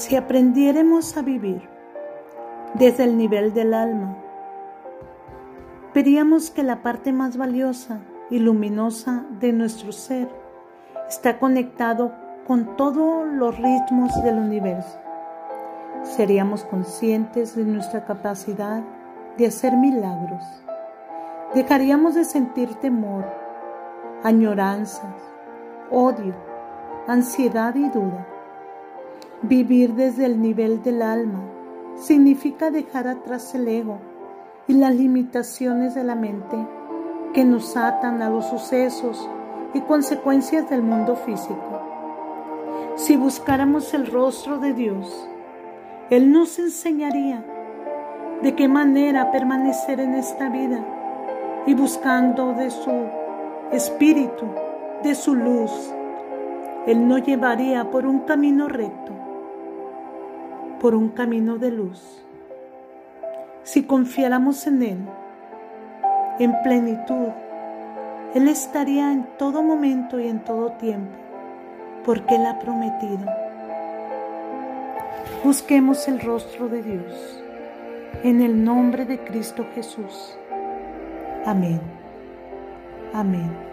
Si aprendiéramos a vivir desde el nivel del alma, veríamos que la parte más valiosa y luminosa de nuestro ser está conectado con todos los ritmos del universo. Seríamos conscientes de nuestra capacidad de hacer milagros. Dejaríamos de sentir temor, añoranzas, odio, ansiedad y duda. Vivir desde el nivel del alma significa dejar atrás el ego y las limitaciones de la mente que nos atan a los sucesos y consecuencias del mundo físico. Si buscáramos el rostro de Dios, Él nos enseñaría de qué manera permanecer en esta vida y buscando de su espíritu, de su luz. Él nos llevaría por un camino recto por un camino de luz. Si confiáramos en Él, en plenitud, Él estaría en todo momento y en todo tiempo, porque Él ha prometido. Busquemos el rostro de Dios, en el nombre de Cristo Jesús. Amén. Amén.